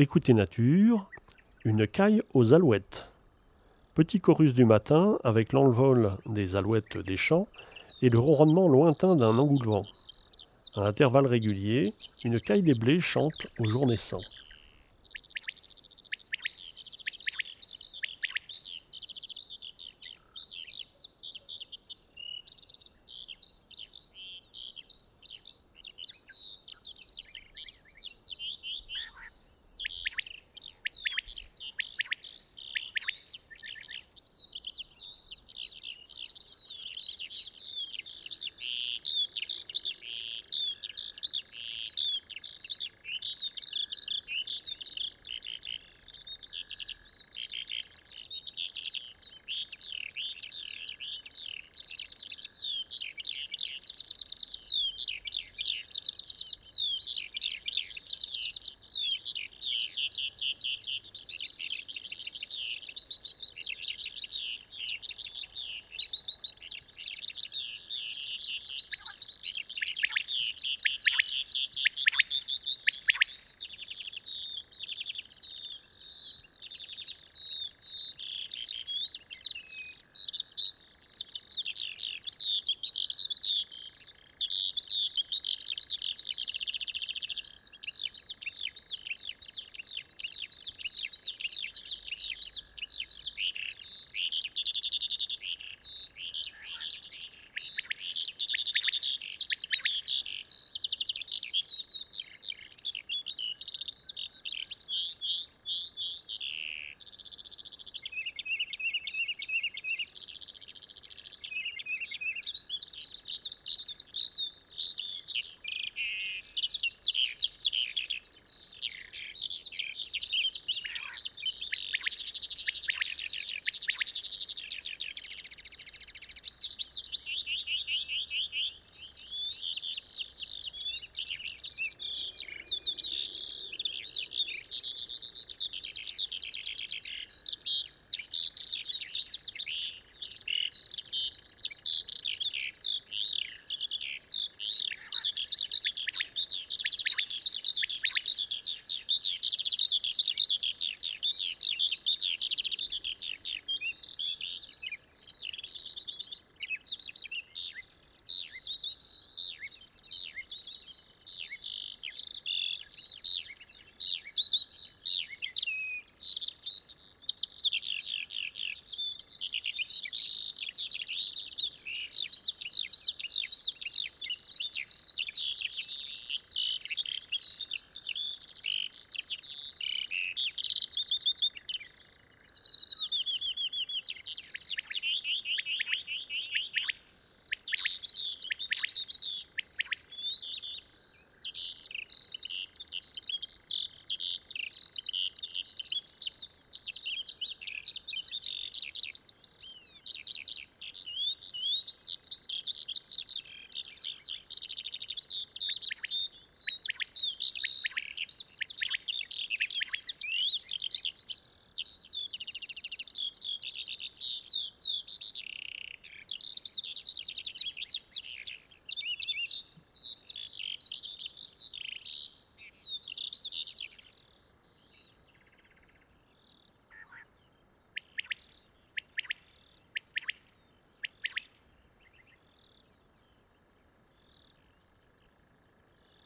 Écoutez nature, une caille aux alouettes. Petit chorus du matin avec l'envol des alouettes des champs et le ronronnement lointain d'un engoulevent. À intervalles réguliers, une caille des blés chante au jour naissant.